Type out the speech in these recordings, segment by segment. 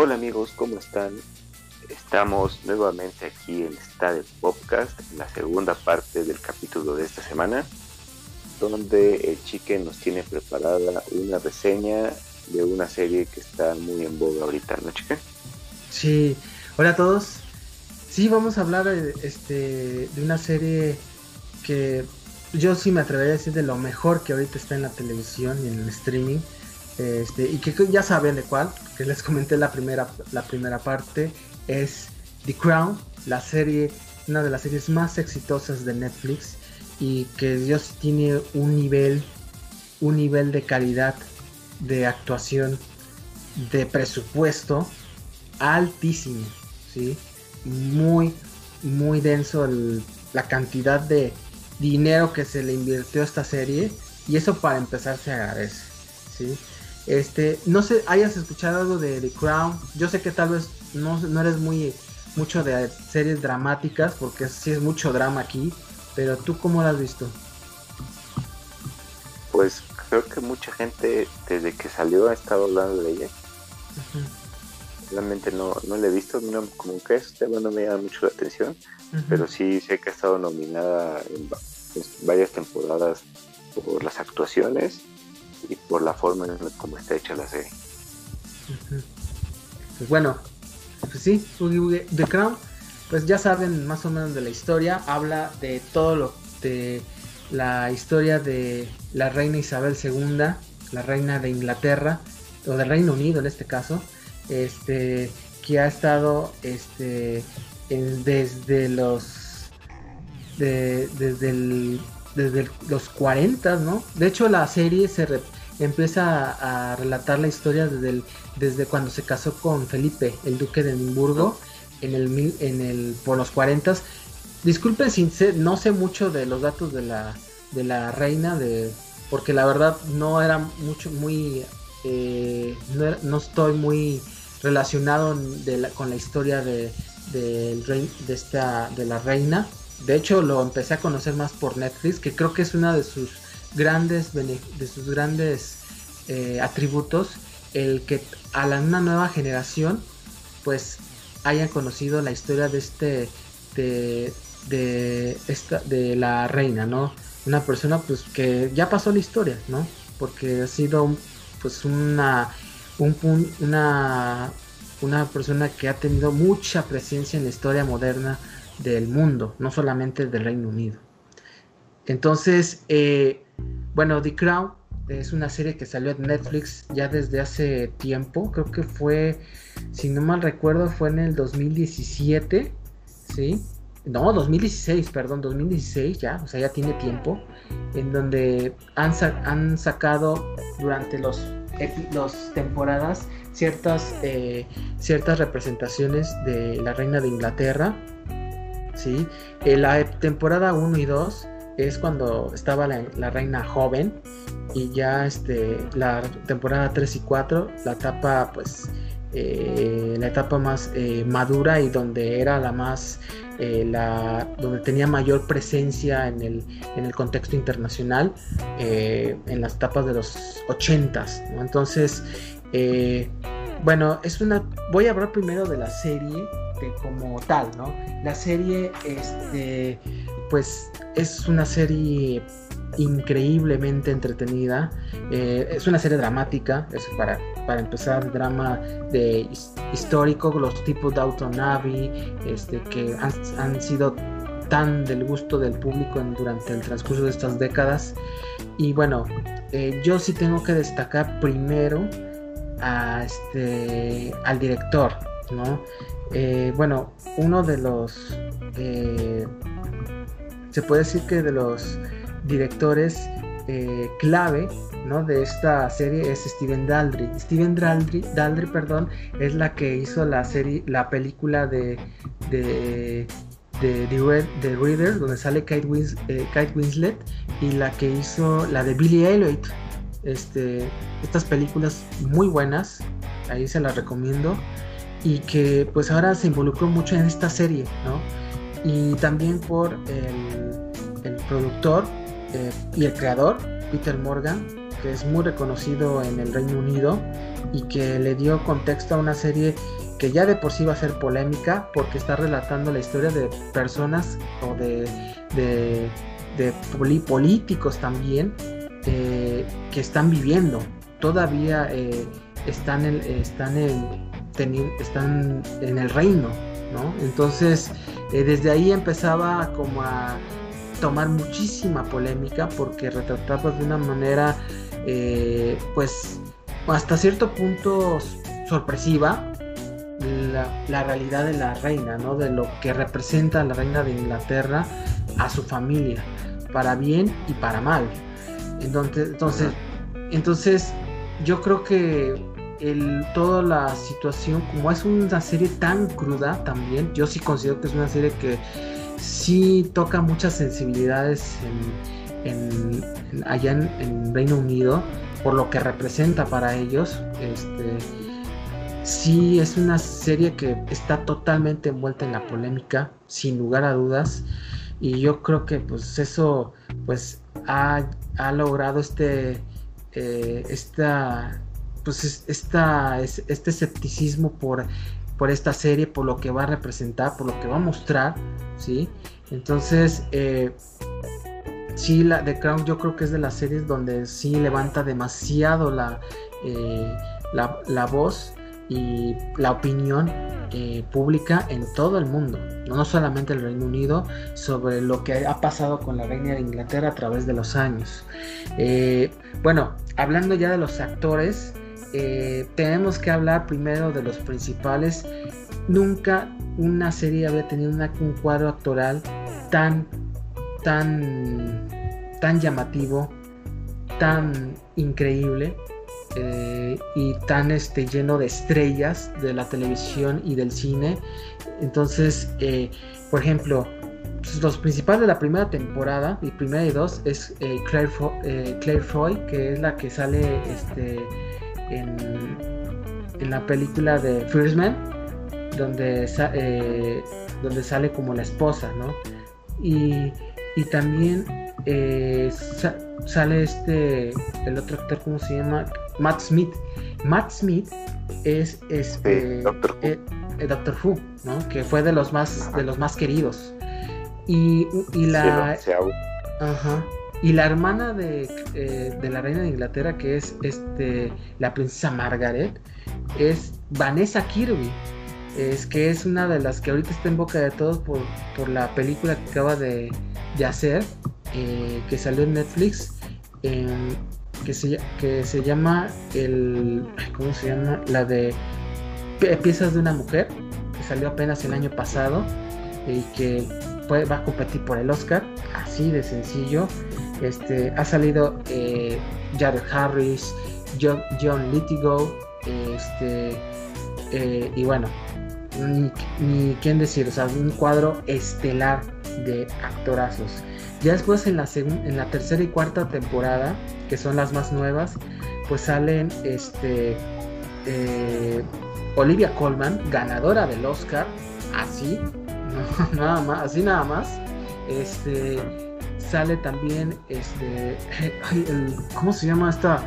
Hola amigos, ¿cómo están? Estamos nuevamente aquí en Stade Podcast, la segunda parte del capítulo de esta semana, donde el Chique nos tiene preparada una reseña de una serie que está muy en boga ahorita, ¿no, Chique? Sí, hola a todos. Sí, vamos a hablar este, de una serie que yo sí me atrevería a decir de lo mejor que ahorita está en la televisión y en el streaming. Este, y que ya saben de cuál, que les comenté la primera, la primera parte, es The Crown, la serie, una de las series más exitosas de Netflix y que Dios tiene un nivel, un nivel de calidad, de actuación, de presupuesto altísimo, ¿sí? Muy, muy denso la cantidad de dinero que se le invirtió a esta serie y eso para empezar se agradece, ¿sí? Este, no sé, hayas escuchado algo de The Crown. Yo sé que tal vez no, no eres muy mucho de series dramáticas, porque sí es mucho drama aquí, pero tú cómo la has visto? Pues creo que mucha gente desde que salió ha estado hablando de ella. Realmente no, no la he visto, no, como que este tema no me llama mucho la atención, pero sí sé que ha estado nominada en varias temporadas por las actuaciones y por la forma en cómo está hecha la serie. Pues bueno, pues sí, The Crown, pues ya saben más o menos de la historia, habla de todo lo de la historia de la reina Isabel II, la reina de Inglaterra, o del Reino Unido en este caso, este que ha estado este desde los desde el desde los 40, ¿no? De hecho, la serie se empieza a, relatar la historia desde, desde cuando se casó con Felipe, el duque de Edimburgo, en el, en el, por los 40. Disculpen si no sé mucho de los datos de la, de la reina, de, porque la verdad no era mucho, muy, eh, no, estoy muy relacionado con la historia de, de, de, esta, de la reina de hecho, lo empecé a conocer más por Netflix, que creo que es una de sus grandes, de sus grandes eh, atributos, el que a la, una nueva generación, pues hayan conocido la historia de este, de, de esta, de la reina, ¿no? Una persona, pues que ya pasó la historia, ¿no? Porque ha sido, pues una, un, una, una persona que ha tenido mucha presencia en la historia moderna del mundo, no solamente del Reino Unido. Entonces, eh, bueno, The Crown es una serie que salió en Netflix ya desde hace tiempo, creo que fue, si no mal recuerdo, fue en el 2017, ¿sí? No, 2016, perdón, 2016 ya, o sea, ya tiene tiempo, en donde han, sacado durante los, temporadas ciertas, eh, ciertas representaciones de la reina de Inglaterra, ¿sí? En la temporada 1 y 2 es cuando estaba la, reina joven y ya este, la temporada 3 y 4, la etapa pues... Eh, la etapa más eh, madura y donde era la más la, donde tenía mayor presencia en el, en el contexto internacional en las etapas de los 80s entonces bueno es una voy a hablar primero de la serie como tal, ¿no? La serie, este, pues es una serie increíblemente entretenida. Eh, es una serie dramática, es para, para empezar, drama de histórico, los tipos de Autonavi, este, que han, sido tan del gusto del público durante el transcurso de estas décadas. Y bueno, eh, yo sí tengo que destacar primero a este, al director, ¿no? Eh, bueno, uno de los, se puede decir que de los directores eh, clave ¿no? de esta serie es Steven Daldry. Steven Daldry, Daldry perdón, es la que hizo la serie, la película de, de, de, de, Reader, donde sale Kate, Winslet, y la que hizo la de Billy Elliot. Este, estas películas muy buenas, ahí se las recomiendo y que pues ahora se involucró mucho en esta serie, ¿no? Y también por el, el productor eh, y el creador, Peter Morgan, que es muy reconocido en el Reino Unido y que le dio contexto a una serie que ya de por sí va a ser polémica porque está relatando la historia de personas o de, de, políticos también eh, que están viviendo, todavía eh, están, en, están, en, están en el reino, ¿no? Entonces, desde ahí empezaba como a tomar muchísima polémica porque retrataba de una manera, pues, hasta cierto punto sorpresiva, la, realidad de la reina, ¿no? De lo que representa la reina de Inglaterra a su familia, para bien y para mal. Entonces, entonces, entonces yo creo que el, toda la situación, como es una serie tan cruda también, yo sí considero que es una serie que sí toca muchas sensibilidades en, allá en, en, Reino Unido, por lo que representa para ellos. Este, sí es una serie que está totalmente envuelta en la polémica, sin lugar a dudas. Y yo creo que pues eso pues ha, logrado este eh, esta pues esta, este escepticismo por, por esta serie, por lo que va a representar, por lo que va a mostrar, ¿sí? Entonces, eh, sí, la The Crown yo creo que es de las series donde sí levanta demasiado la, eh, la, la voz y la opinión eh, pública en todo el mundo, no solamente el Reino Unido, sobre lo que ha pasado con la reina de Inglaterra a través de los años. Eh, bueno, hablando ya de los actores, eh, tenemos que hablar primero de los principales. Nunca una serie había tenido un cuadro actoral tan, tan, tan llamativo, tan increíble eh, y tan este, lleno de estrellas de la televisión y del cine. Entonces, eh, por ejemplo, los principales de la primera temporada, y primera y dos, es eh, Claire, Foy, que es la que sale este, en, en la película de First Man, donde, donde sale como la esposa, ¿no? Y, y también sale este, el otro actor, ¿cómo se llama? Matt Smith. Matt Smith es este Doctor, Who. Eh, eh, Who, ¿no? Que fue de los más de los más queridos. Y, la ajá, y la hermana de, eh, de, la reina de Inglaterra que es este la princesa Margaret es Vanessa Kirby. Es que es una de las que ahorita está en boca de todos por, por la película que acaba de, de hacer, que salió en Netflix, que se, que se llama el. ¿Cómo se llama? La de Piezas de una mujer, que salió apenas el año pasado y que va a competir por el Oscar, así de sencillo. Este, ha salido eh, Jared Harris, John, John Lithgow, este, eh, y bueno, ni, ni quién decir, o sea, un cuadro estelar de actorazos. Ya después en la, en la tercera y cuarta temporada, que son las más nuevas, pues salen este eh, Olivia Colman, ganadora del Oscar, así, nada más, así nada más. Este sale también este ¿cómo se llama esta?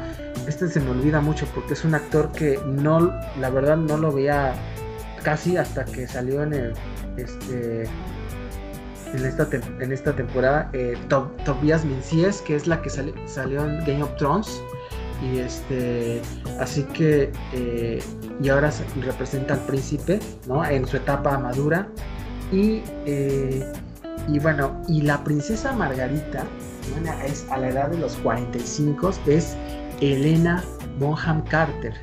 Este se me olvida mucho porque es un actor que no, la verdad no lo veía casi hasta que salió en el este en esta, en esta temporada, eh, Tobias Menzies, que es la que salió en Game of Thrones. Y este, así que, eh, y ahora representa al príncipe, ¿no? En su etapa madura. Y, eh, y bueno, y la princesa Margarita, es a la edad de los 45, es Elena Bonham Carter.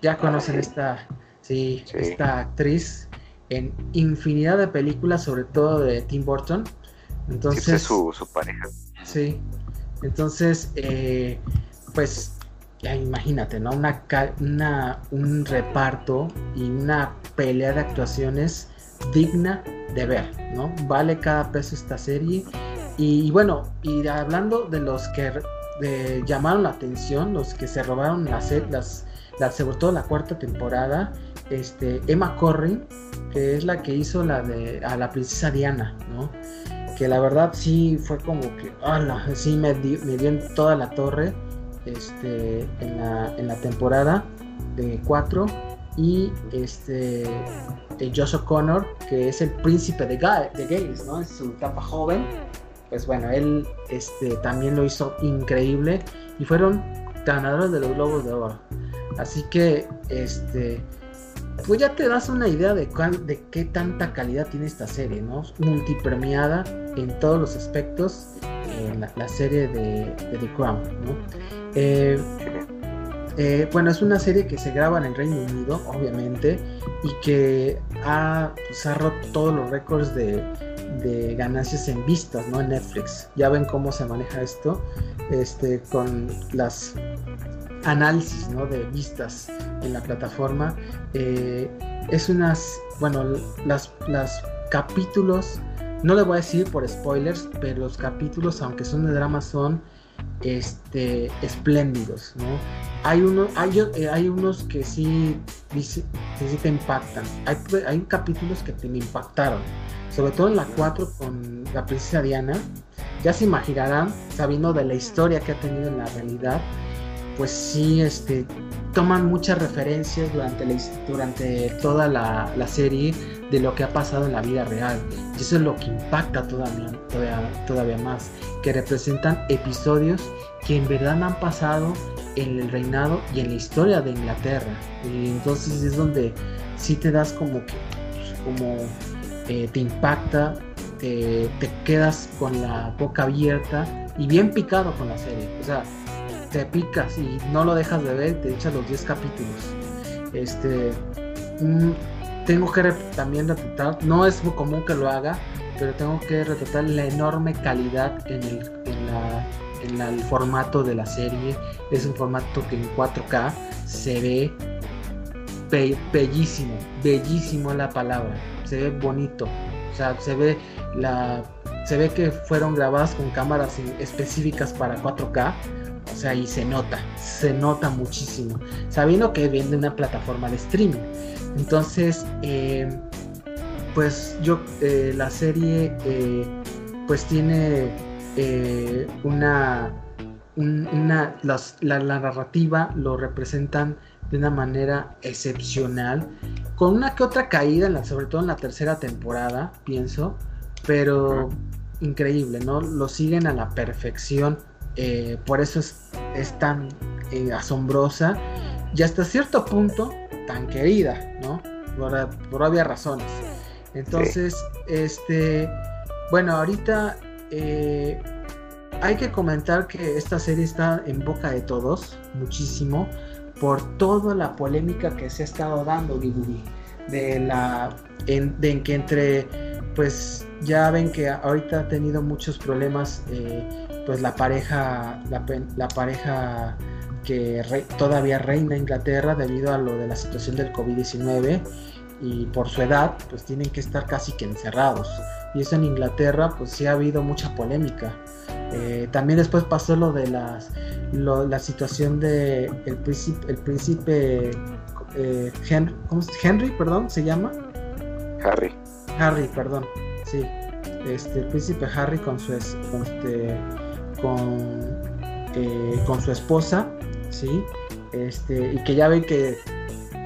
Ya conocen esta, sí, esta actriz en infinidad de películas, sobre todo de Tim Burton. Entonces, es su, pareja. Sí. Entonces, eh, pues, ya imagínate, ¿no? Una, una, un reparto y una pelea de actuaciones digna de ver, ¿no? Vale cada peso esta serie. Y, bueno, y hablando de los que llamaron la atención, los que se robaron las, las, las, sobre todo la cuarta temporada, este, Emma Corrin, que es la que hizo la de a la princesa Diana, ¿no? Que la verdad sí fue como que, sí me, dio, me dio en toda la torre. este, en, la, en la temporada de 4 y este Josh O'Connor, que es el príncipe de, de Gales, ¿no? Es su etapa joven. Pues bueno, él este, también lo hizo increíble y fueron ganadores de los Globos de Oro. Así que, este, pues ya te das una idea de, de qué tanta calidad tiene esta serie, ¿no? Multipremiada en todos los aspectos en la, serie de, The Crown, ¿no? Eh, eh, bueno, es una serie que se graba en el Reino Unido, obviamente, y que ha, pues, roto todos los récords de, de, ganancias en vistas, ¿no? En Netflix. Ya ven cómo se maneja esto, este, con las análisis, ¿no? De vistas en la plataforma. Eh, es unas, bueno, las, las capítulos, no le voy a decir por spoilers, pero los capítulos, aunque son de drama, son este, espléndidos, ¿no? Hay, uno, hay, eh, hay unos que sí, sí, te impactan. Hay, hay capítulos que te me impactaron. Sobre todo en la 4 con la princesa Diana. Ya se imaginarán, sabiendo de la historia que ha tenido en la realidad, pues sí, este, toman muchas referencias durante, durante toda la, la, serie de lo que ha pasado en la vida real. Y eso es lo que impacta todavía, todavía, todavía más, que representan episodios que en verdad han pasado en el reinado y en la historia de Inglaterra. Y entonces es donde sí te das como que, como eh, te impacta, te, te, quedas con la boca abierta y bien picado con la serie. O sea, te picas y no lo dejas de ver, te echas los 10 capítulos. Este, mm, tengo que también retratar, no es muy común que lo haga, pero tengo que retratar la enorme calidad en el, en el formato de la serie. Es un formato que en 4K se ve bellísimo, bellísimo la palabra, se ve bonito, o sea, se ve la se ve que fueron grabadas con cámaras específicas para 4K, o sea, y se nota, se nota muchísimo, sabiendo que viene de una plataforma de streaming. Entonces, eh, pues yo, eh, la serie, eh, pues tiene una, una la narrativa lo representan de una manera excepcional, con una que otra caída, en la, sobre todo en la tercera temporada, pienso, pero increíble, ¿no? Lo siguen a la perfección eh, por eso es, tan eh, asombrosa y hasta cierto punto tan querida, ¿no? Por, obvias razones. Entonces, este, bueno, ahorita eh, hay que comentar que esta serie está en boca de todos, muchísimo, por toda la polémica que se ha estado dando, de la, en, de que entre, pues ya ven que ahorita ha tenido muchos problemas pues la pareja, la, pareja que todavía reina Inglaterra debido a lo de la situación del COVID-19 y por su edad pues tienen que estar casi que encerrados. Y eso en Inglaterra pues sí ha habido mucha polémica. Eh, también después pasó lo de las la situación de el príncipe el príncipe eh, Henry, Henry perdón se llama Harry. Harry perdón sí. Este el príncipe Harry con su este con, eh, con su esposa, ¿sí? Este, y que ya ven que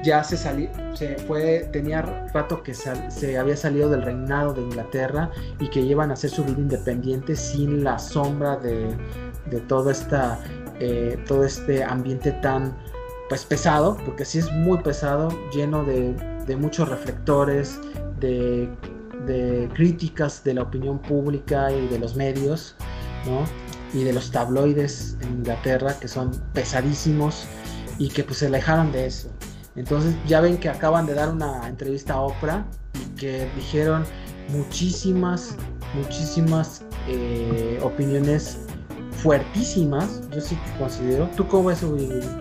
ya se salió, se fue, tenía rato que se había salido del reinado de Inglaterra y que llevan a hacer su vida independiente sin la sombra de, de toda esta, eh, todo este ambiente tan pues pesado, porque sí es muy pesado, lleno de, de muchos reflectores, de, de, críticas de la opinión pública y de los medios, ¿no? Y de los tabloides en Inglaterra que son pesadísimos y que pues se alejaron de eso. Entonces ya ven que acaban de dar una entrevista a Oprah y que dijeron muchísimas, muchísimas eh, opiniones fuertísimas, yo sí que considero. ¿Tú cómo ves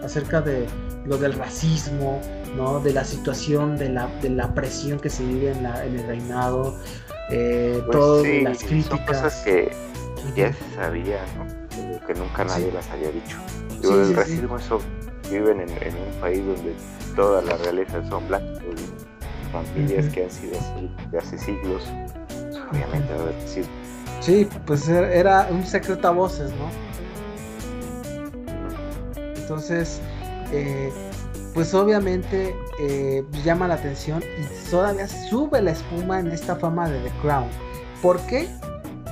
acerca de lo del racismo, ¿no? de la situación, de la, de la presión que se vive en, la, en el reinado, eh, pues todas las críticas? que ya se sabía, ¿no? que nunca nadie las había dicho. el racismo eso viven en, un país donde todas las realezas son blancos, familias que han sido así de hace siglos, pues, obviamente va a. Sí, pues era un secreto a voces, ¿no? Entonces, eh, pues obviamente eh, llama la atención y todavía sube la espuma en esta fama de The Crown. ¿Por qué?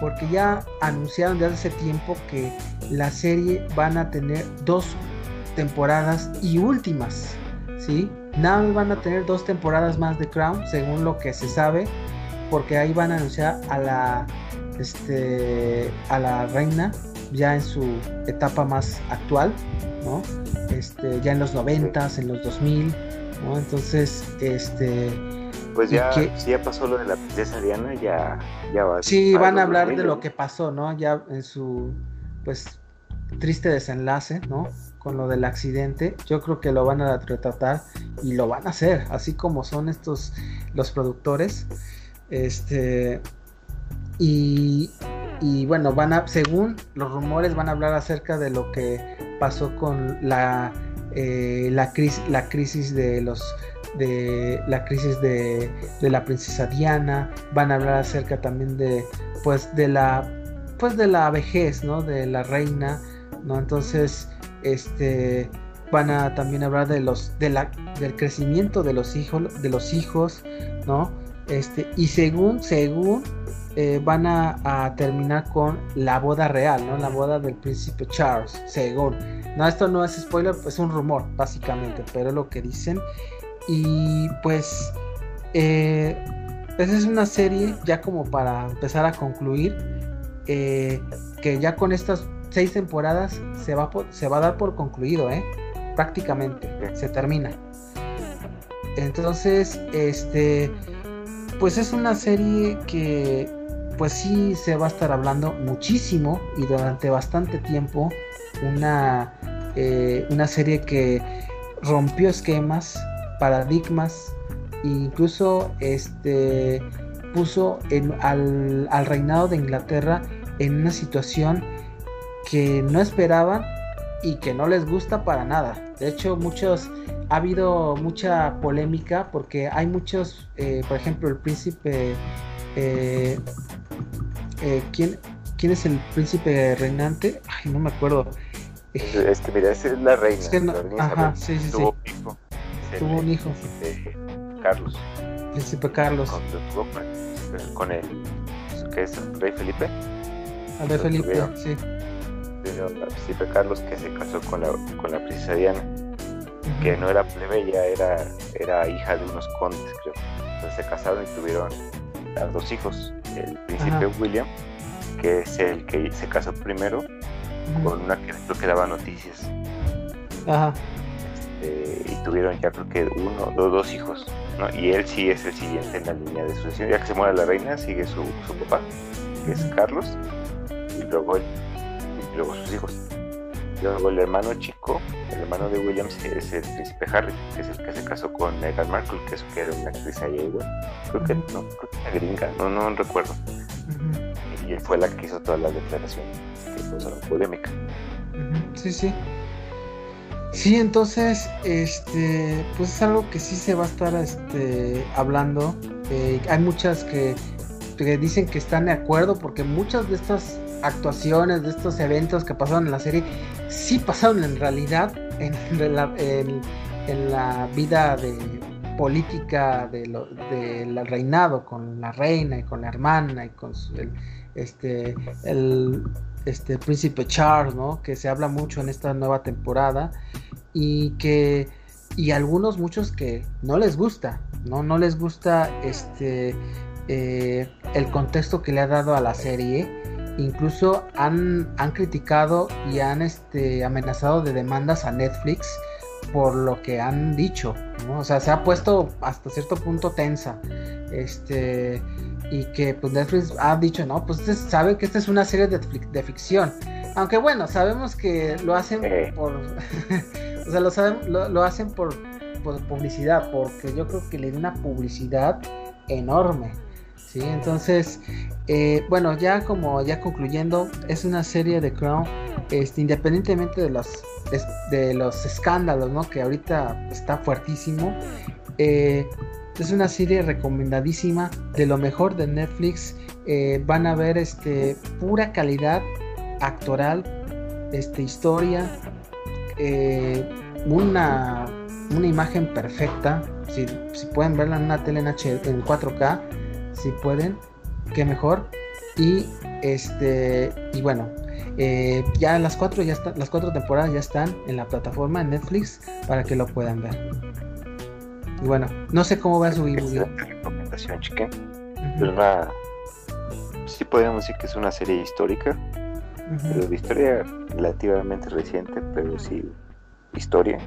Porque ya anunciaron desde hace tiempo que la serie van a tener dos temporadas y últimas, ¿sí? Nada más van a tener dos temporadas más de Crown, según lo que se sabe, porque ahí van a anunciar a la, este, a la reina ya en su etapa más actual, ¿no? Este, ya en los noventas, en los 2000, ¿no? Entonces, este... Pues ya, si ya pasó lo de la princesa Diana, ya, ya va. Sí, van a hablar de lo que pasó, ¿no? Ya en su, pues, triste desenlace, ¿no? Con lo del accidente. Yo creo que lo van a retratar y lo van a hacer, así como son estos, los productores. Este, y, y bueno, van a, según los rumores, van a hablar acerca de lo que pasó con la, eh, la, crisis, la crisis de los de la crisis de, de, la princesa Diana, van a hablar acerca también de pues de la pues de la vejez, ¿no? de la reina, ¿no? Entonces, este van a también hablar de los de la del crecimiento de los hijos de los hijos, ¿no? Este, y según según eh, van a, terminar con la boda real, ¿no? La boda del príncipe Charles, según. No, esto no es spoiler, es un rumor, básicamente, pero lo que dicen. Y pues, eh, esa es una serie, ya como para empezar a concluir, eh, que ya con estas seis temporadas se va, se va a dar por concluido, ¿eh? Prácticamente, se termina. Entonces, este, pues es una serie que pues sí se va a estar hablando muchísimo y durante bastante tiempo una, una serie que rompió esquemas, paradigmas, e incluso este, puso al, al reinado de Inglaterra en una situación que no esperaban y que no les gusta para nada. De hecho, muchos ha habido mucha polémica porque hay muchos, eh, por ejemplo, el príncipe eh, eh, ¿quién, ¿quién es el príncipe reinante? Ay, no me acuerdo. Este, mira, esa es la reina. ajá, sí, sí, sí. Tuvo un hijo. Carlos. Príncipe Carlos. Con, con el, ¿qué es? ¿Rey Felipe? Al rey Felipe, sí. El príncipe Carlos que se casó con la, con la princesa Diana, que no era plebeya, era, era hija de unos condes, creo. Entonces se casaron y tuvieron a dos hijos el príncipe William, que es el que se casó primero con una que creo que daba noticias. Este, y tuvieron ya creo que uno, dos, dos hijos, ¿no? Y él sí es el siguiente en la línea de sucesión. Ya que se muere la reina, sigue su, su papá, que es Carlos, y luego, y luego sus hijos. Luego el hermano chico, el hermano de Williams, es el príncipe Harry, que es el que se casó con Meghan Markle, que, es, que era una actriz ahí igual. Creo que no, creo que era gringa, no, no recuerdo. Y fue la que hizo todas las declaraciones que causaron polémica. Sí, sí. Sí, entonces, este, pues es algo que sí se va a estar este, hablando. Eh, hay muchas que, que dicen que están de acuerdo porque muchas de estas actuaciones, de estos eventos que pasaron en la serie, sí pasaron en realidad en, la vida de política del reinado con la reina y con la hermana y con el, este el este príncipe Charles, ¿no? Que se habla mucho en esta nueva temporada y que y algunos muchos que no les gusta, no no les gusta este eh, el contexto que le ha dado a la serie incluso han, han criticado y han este, amenazado de demandas a Netflix por lo que han dicho, O sea, se ha puesto hasta cierto punto tensa. Este, y que pues Netflix ha dicho, no, pues este sabe que esta es una serie de, de ficción. Aunque bueno, sabemos que lo hacen por... o sea, lo, saben, lo, hacen por, por publicidad, porque yo creo que le da una publicidad enorme. ¿sí? Entonces, eh, bueno, ya como ya concluyendo, es una serie de Crown, este, independientemente de los, de los escándalos, ¿no? Que ahorita está fuertísimo. Eh, es una serie recomendadísima, de lo mejor de Netflix. Eh, van a ver este, pura calidad actoral, este, historia, eh, una, una imagen perfecta. Si, pueden verla en una tele en, en 4K, si pueden, que mejor. Y este y bueno, eh, ya las cuatro ya están, las cuatro temporadas ya están en la plataforma en Netflix para que lo puedan ver. Y bueno, no sé cómo va a subir. recomendación, chique. una, sí podemos decir que es una serie histórica, pero de historia relativamente reciente, pero sí historia.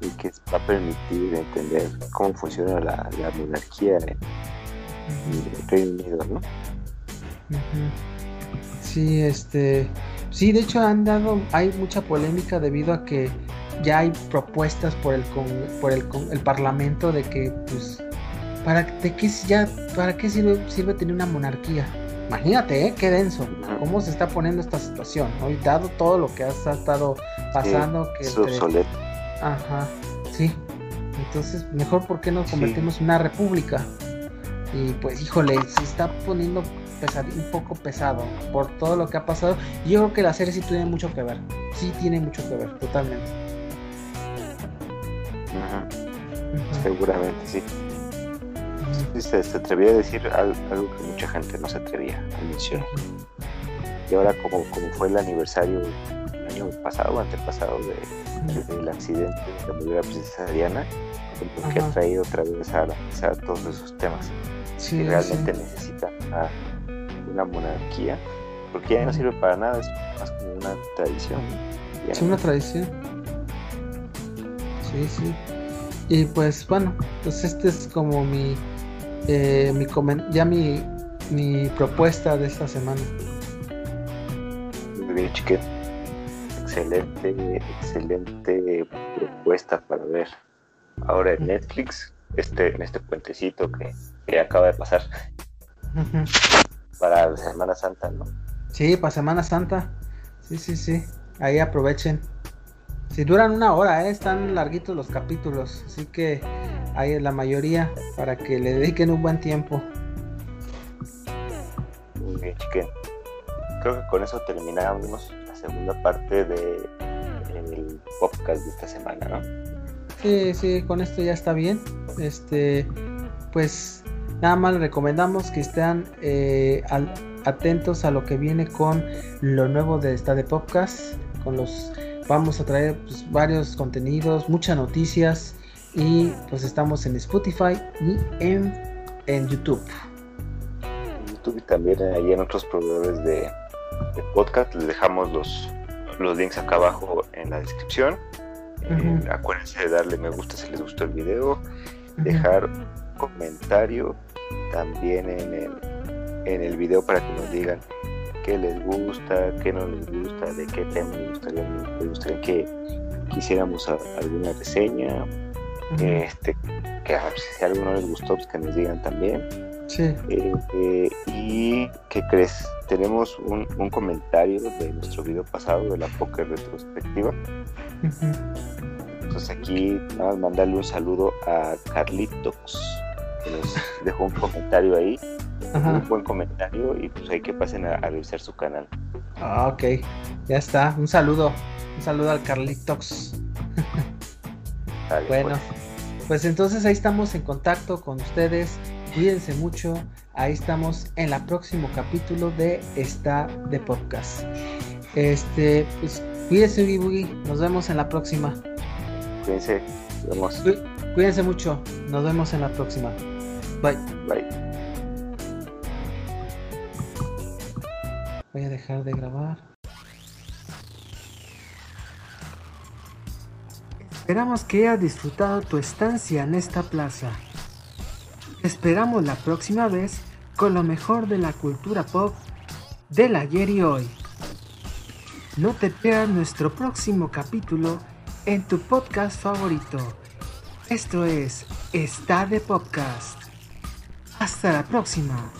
Y que va a permitir entender cómo funciona la, monarquía en, el Reino Unido, ¿no? Sí, este, sí, de hecho han dado, hay mucha polémica debido a que ya hay propuestas por el por el, el parlamento de que, pues, para de qué ya, para qué sirve, sirve tener una monarquía. Imagínate, ¿eh? qué denso, cómo se está poniendo esta situación, ¿no? dado todo lo que ha estado pasando, que Ajá, sí. Entonces, mejor por qué nos convertimos en una república. Y pues, híjole, se está poniendo un poco pesado por todo lo que ha pasado. yo creo que la serie sí tiene mucho que ver. Sí tiene mucho que ver, totalmente. Seguramente sí. Se, atrevía a decir algo, que mucha gente no se atrevía a mencionar. Y ahora como, como fue el aniversario el año pasado, antepasado de, del accidente de la princesa Diana, como que ha traído otra vez a, a todos esos temas. Sí, realmente necesita una monarquía, porque ya no sirve para nada, es más como una tradición. Es una tradición. Sí, sí. Y pues bueno, pues este es como mi, eh, mi ya mi, mi propuesta de esta semana. Muy bien, chique. Excelente, excelente propuesta para ver. Ahora en Netflix, este, en este puentecito que, que acaba de pasar para Semana Santa, ¿no? Sí, para Semana Santa. Sí, sí, sí. Ahí aprovechen. Si duran una hora, ¿eh? están larguitos los capítulos, así que hay la mayoría para que le dediquen un buen tiempo. Muy bien, chique. Creo que con eso terminamos la segunda parte de el podcast de esta semana, ¿no? Sí, sí, con esto ya está bien. Este, pues Nada más les recomendamos que estén eh, atentos a lo que viene con lo nuevo de esta de podcast. Con los vamos a traer pues, varios contenidos, muchas noticias y pues estamos en Spotify y en, en YouTube. YouTube y también ahí en otros proveedores de, podcast. Les dejamos los, los links acá abajo en la descripción. Eh, acuérdense de darle me gusta si les gustó el video, dejar comentario también en el, en el video para que nos digan qué les gusta, qué no les gusta, de qué tema les gustaría, les gustaría que quisiéramos alguna reseña, este, que si a alguno les gustó, pues que nos digan también. Sí. Eh, eh, y ¿qué crees? Tenemos un, un, comentario de nuestro video pasado de la poker retrospectiva. Entonces aquí vamos a mandarle un saludo a Carlitos nos dejó un comentario ahí, un buen comentario y pues hay que pasen a, revisar su canal. Ah, ok, ya está, un saludo, un saludo al Carlitos. bueno, pues. pues entonces ahí estamos en contacto con ustedes, cuídense mucho, ahí estamos en el próximo capítulo de esta de podcast. Este, pues cuídense, nos vemos en la próxima. Cuídense, nos vemos. Cuídense mucho, nos vemos en la próxima. Bye. Bye. De grabar. Esperamos que hayas disfrutado tu estancia en esta plaza. esperamos la próxima vez con lo mejor de la cultura pop del ayer y hoy. No te pierdas nuestro próximo capítulo en tu podcast favorito. Esto es Está de Podcast. Hasta la próxima.